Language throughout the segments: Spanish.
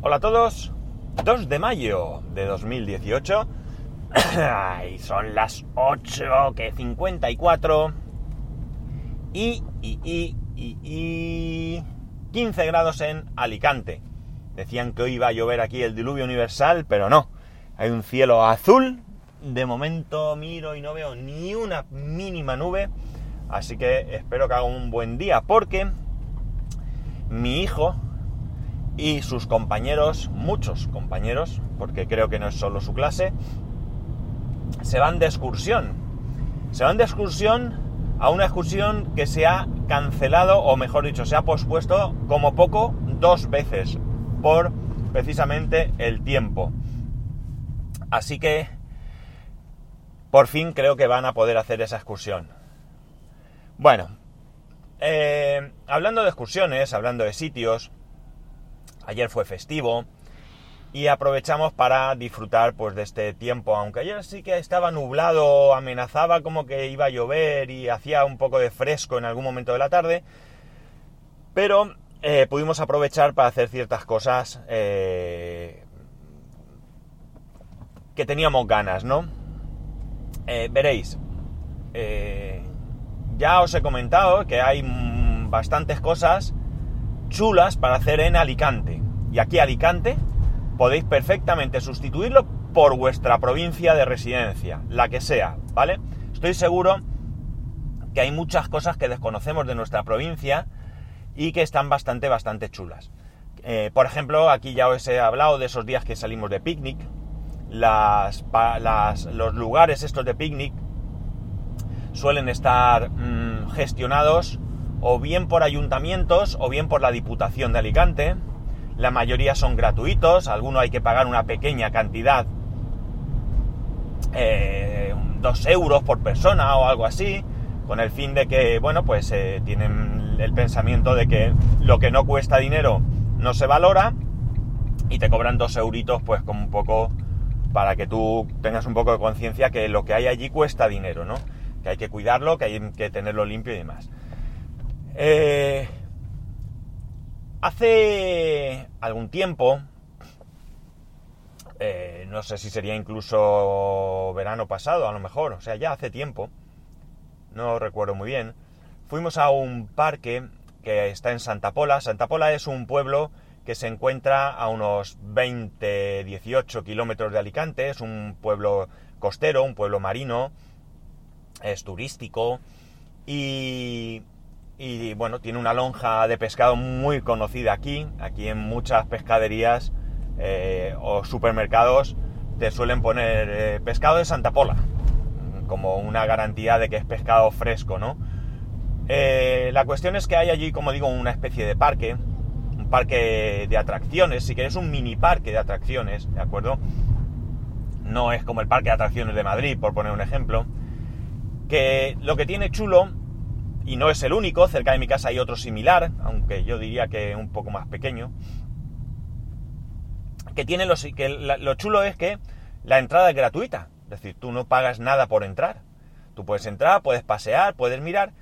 Hola a todos, 2 de mayo de 2018. Ay, son las 8 que 54 y, y, y, y, y 15 grados en Alicante. Decían que hoy iba a llover aquí el diluvio universal, pero no. Hay un cielo azul. De momento miro y no veo ni una mínima nube. Así que espero que haga un buen día porque mi hijo y sus compañeros, muchos compañeros, porque creo que no es solo su clase, se van de excursión. Se van de excursión a una excursión que se ha cancelado, o mejor dicho, se ha pospuesto como poco dos veces por precisamente el tiempo. Así que por fin creo que van a poder hacer esa excursión. Bueno, eh, hablando de excursiones, hablando de sitios, ayer fue festivo y aprovechamos para disfrutar pues de este tiempo, aunque ayer sí que estaba nublado, amenazaba como que iba a llover y hacía un poco de fresco en algún momento de la tarde, pero eh, pudimos aprovechar para hacer ciertas cosas eh, que teníamos ganas, ¿no? Eh, veréis, ya os he comentado que hay bastantes cosas chulas para hacer en Alicante. Y aquí Alicante podéis perfectamente sustituirlo por vuestra provincia de residencia, la que sea, ¿vale? Estoy seguro que hay muchas cosas que desconocemos de nuestra provincia y que están bastante, bastante chulas. Eh, por ejemplo, aquí ya os he hablado de esos días que salimos de picnic, las, los lugares estos de picnic suelen estar mm, gestionados o bien por ayuntamientos o bien por la Diputación de Alicante. La mayoría son gratuitos, algunos hay que pagar una pequeña cantidad, eh, dos euros por persona o algo así, con el fin de que, bueno, pues eh, tienen el pensamiento de que lo que no cuesta dinero no se valora y te cobran dos euritos, pues como un poco para que tú tengas un poco de conciencia que lo que hay allí cuesta dinero, ¿no? Que hay que cuidarlo, que hay que tenerlo limpio y demás. Eh, hace algún tiempo, eh, no sé si sería incluso verano pasado, a lo mejor, o sea, ya hace tiempo, no recuerdo muy bien, fuimos a un parque que está en Santa Pola. Santa Pola es un pueblo que se encuentra a unos 20, 18 kilómetros de Alicante, es un pueblo costero, un pueblo marino, es turístico y y bueno, tiene una lonja de pescado muy conocida aquí. Aquí en muchas pescaderías eh, o supermercados te suelen poner eh, pescado de Santa Pola, como una garantía de que es pescado fresco, ¿no? Eh, la cuestión es que hay allí, como digo, una especie de parque, un parque de atracciones, si queréis un mini parque de atracciones, ¿de acuerdo? No es como el parque de atracciones de Madrid, por poner un ejemplo, que lo que tiene chulo y no es el único, cerca de mi casa hay otro similar, aunque yo diría que un poco más pequeño, que tiene lo, que lo chulo es que la entrada es gratuita, es decir, tú no pagas nada por entrar. Tú puedes entrar, puedes pasear, puedes mirar,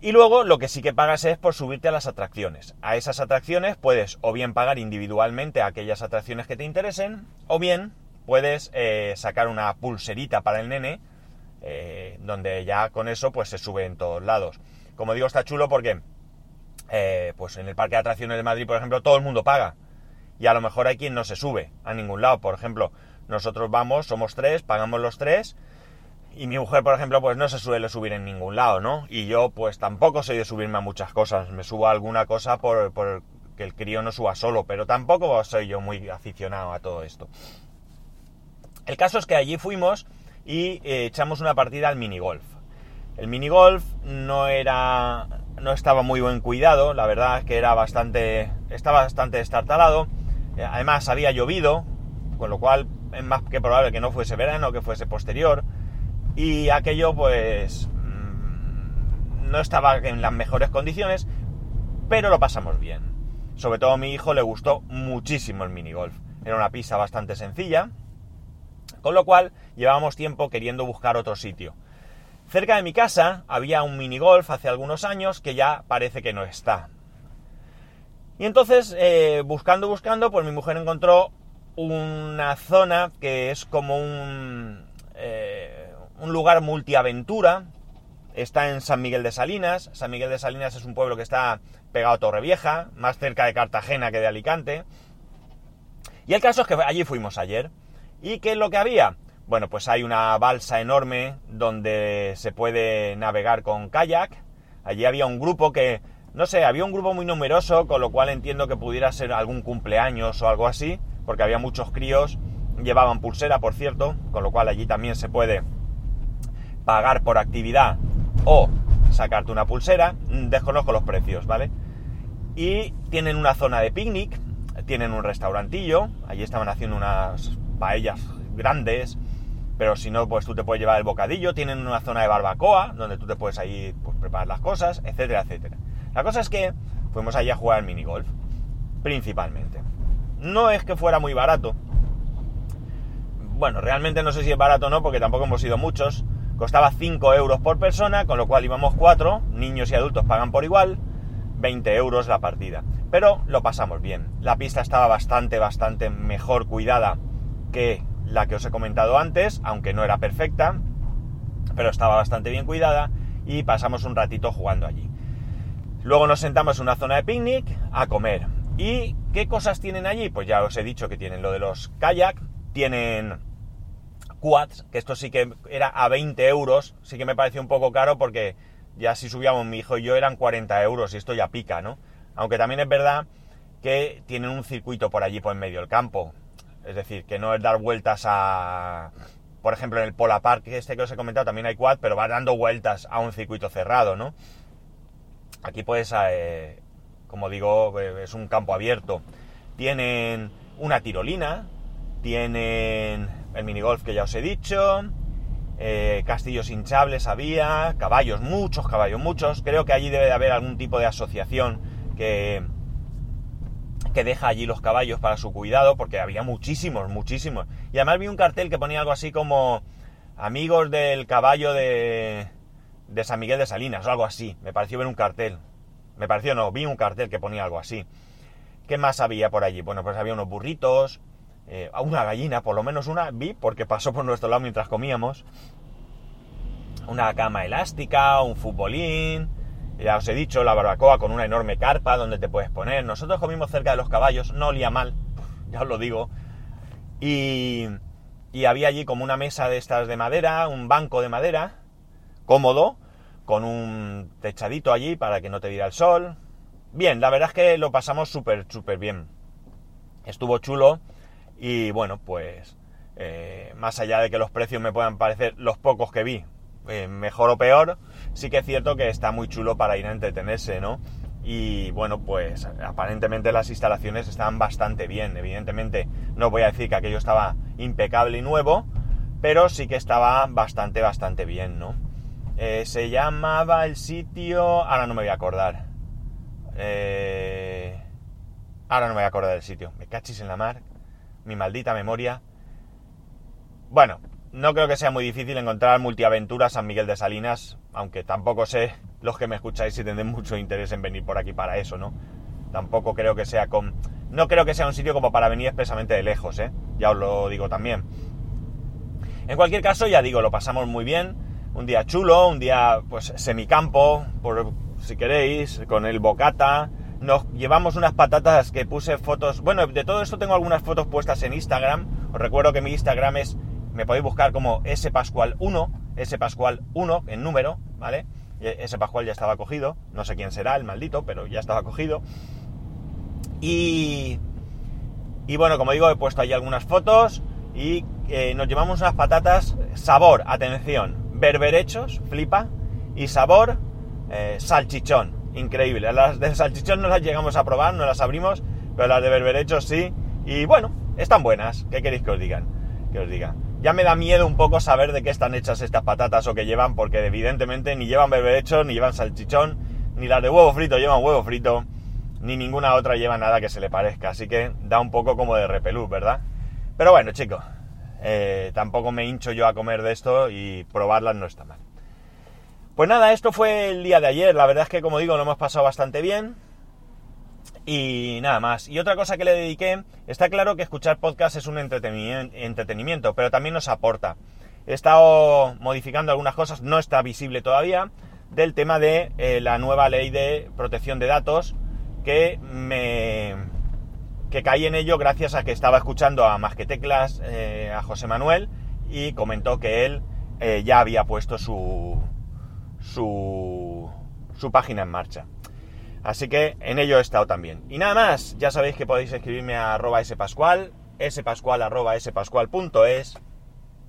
y luego lo que sí que pagas es por subirte a las atracciones. A esas atracciones puedes o bien pagar individualmente aquellas atracciones que te interesen, o bien puedes eh, sacar una pulserita para el nene eh, donde ya con eso pues se sube en todos lados. Como digo, está chulo porque eh, pues en el parque de atracciones de Madrid, por ejemplo, todo el mundo paga. Y a lo mejor hay quien no se sube a ningún lado. Por ejemplo, nosotros vamos, somos tres, pagamos los tres. Y mi mujer, por ejemplo, pues no se suele subir en ningún lado, ¿no? Y yo, pues tampoco soy de subirme a muchas cosas. Me subo a alguna cosa por, por que el crío no suba solo, pero tampoco soy yo muy aficionado a todo esto. El caso es que allí fuimos y eh, echamos una partida al minigolf. El minigolf no era. no estaba muy buen cuidado, la verdad es que era bastante. estaba bastante destartalado. Eh, además había llovido, con lo cual es más que probable que no fuese verano, que fuese posterior. Y aquello pues. Mm, no estaba en las mejores condiciones, pero lo pasamos bien. Sobre todo a mi hijo le gustó muchísimo el minigolf. Era una pista bastante sencilla, con lo cual llevábamos tiempo queriendo buscar otro sitio. Cerca de mi casa había un minigolf hace algunos años que ya parece que no está. Y entonces, eh, buscando, buscando, pues mi mujer encontró una zona que es como un, eh, un lugar multiaventura. Está en San Miguel de Salinas. San Miguel de Salinas es un pueblo que está pegado a Torrevieja, más cerca de Cartagena que de Alicante. Y el caso es que allí fuimos ayer. ¿Y qué es lo que había? Bueno, pues hay una balsa enorme donde se puede navegar con kayak. Allí había un grupo que no sé, había un grupo muy numeroso, con lo cual entiendo que pudiera ser algún cumpleaños o algo así, porque había muchos críos, llevaban pulsera, por cierto, con lo cual allí también se puede pagar por actividad o sacarte una pulsera, mm, desconozco los precios, ¿vale? Y tienen una zona de picnic, tienen un restaurantillo, allí estaban haciendo unas paellas grandes, pero si no, pues tú te puedes llevar el bocadillo, tienen una zona de barbacoa, donde tú te puedes ahí pues, preparar las cosas, etcétera, etcétera. La cosa es que fuimos allí a jugar al minigolf, principalmente. No es que fuera muy barato. Bueno, realmente no sé si es barato o no, porque tampoco hemos ido muchos. Costaba 5 euros por persona, con lo cual íbamos 4, niños y adultos pagan por igual, 20 euros la partida. Pero lo pasamos bien. La pista estaba bastante, bastante mejor cuidada que la que os he comentado antes, aunque no era perfecta, pero estaba bastante bien cuidada y pasamos un ratito jugando allí. Luego nos sentamos en una zona de picnic a comer. ¿Y qué cosas tienen allí? Pues ya os he dicho que tienen lo de los kayak, tienen quads, que esto sí que era a 20 euros, sí que me pareció un poco caro porque ya si subíamos mi hijo y yo eran 40 euros y esto ya pica, ¿no? Aunque también es verdad que tienen un circuito por allí por en medio del campo. Es decir, que no es dar vueltas a... Por ejemplo, en el Pola Park, este que os he comentado, también hay quad, pero va dando vueltas a un circuito cerrado, ¿no? Aquí pues, eh, como digo, eh, es un campo abierto. Tienen una tirolina, tienen el minigolf que ya os he dicho, eh, castillos hinchables había, caballos, muchos caballos, muchos. Creo que allí debe de haber algún tipo de asociación que, que deja allí los caballos para su cuidado, porque había muchísimos, muchísimos. Y además vi un cartel que ponía algo así como amigos del caballo de, de San Miguel de Salinas o algo así. Me pareció ver un cartel. Me pareció, no, vi un cartel que ponía algo así. ¿Qué más había por allí? Bueno, pues había unos burritos, eh, una gallina, por lo menos una vi porque pasó por nuestro lado mientras comíamos. Una cama elástica, un futbolín, ya os he dicho, la barbacoa con una enorme carpa donde te puedes poner. Nosotros comimos cerca de los caballos, no olía mal, ya os lo digo. Y, y había allí como una mesa de estas de madera, un banco de madera, cómodo, con un techadito allí para que no te diera el sol. Bien, la verdad es que lo pasamos súper, súper bien. Estuvo chulo y bueno, pues eh, más allá de que los precios me puedan parecer los pocos que vi, eh, mejor o peor, sí que es cierto que está muy chulo para ir a entretenerse, ¿no? Y bueno, pues aparentemente las instalaciones están bastante bien. Evidentemente no voy a decir que aquello estaba impecable y nuevo, pero sí que estaba bastante, bastante bien, ¿no? Eh, se llamaba el sitio... Ahora no me voy a acordar. Eh, ahora no me voy a acordar del sitio. Me cachis en la mar. Mi maldita memoria. Bueno, no creo que sea muy difícil encontrar multiaventuras San Miguel de Salinas, aunque tampoco sé los que me escucháis si tendrán mucho interés en venir por aquí para eso, ¿no? Tampoco creo que sea con... No creo que sea un sitio como para venir expresamente de lejos, ¿eh? Ya os lo digo también. En cualquier caso, ya digo, lo pasamos muy bien un día chulo, un día pues semicampo, por si queréis, con el bocata. Nos llevamos unas patatas que puse fotos. Bueno, de todo esto tengo algunas fotos puestas en Instagram. Os recuerdo que mi Instagram es. Me podéis buscar como spascual1, spascual1 en número, ¿vale? Ese Pascual ya estaba cogido. No sé quién será el maldito, pero ya estaba cogido. Y. Y bueno, como digo, he puesto ahí algunas fotos. Y eh, nos llevamos unas patatas. Sabor, atención berberechos, flipa, y sabor, eh, salchichón, increíble. Las de salchichón no las llegamos a probar, no las abrimos, pero las de berberechos sí, y bueno, están buenas, ¿qué queréis que os digan? Que os diga. Ya me da miedo un poco saber de qué están hechas estas patatas o que llevan, porque evidentemente ni llevan berberechos, ni llevan salchichón, ni las de huevo frito llevan huevo frito, ni ninguna otra lleva nada que se le parezca, así que da un poco como de repelús, ¿verdad? Pero bueno, chicos, eh, tampoco me hincho yo a comer de esto y probarlas no está mal. Pues nada, esto fue el día de ayer. La verdad es que, como digo, lo hemos pasado bastante bien. Y nada más. Y otra cosa que le dediqué, está claro que escuchar podcast es un entretenimiento, pero también nos aporta. He estado modificando algunas cosas, no está visible todavía, del tema de eh, la nueva ley de protección de datos que me que caí en ello gracias a que estaba escuchando a Más que Teclas, eh, a José Manuel, y comentó que él eh, ya había puesto su, su, su página en marcha. Así que en ello he estado también. Y nada más, ya sabéis que podéis escribirme a arroba spascual, spascual arroba spascual.es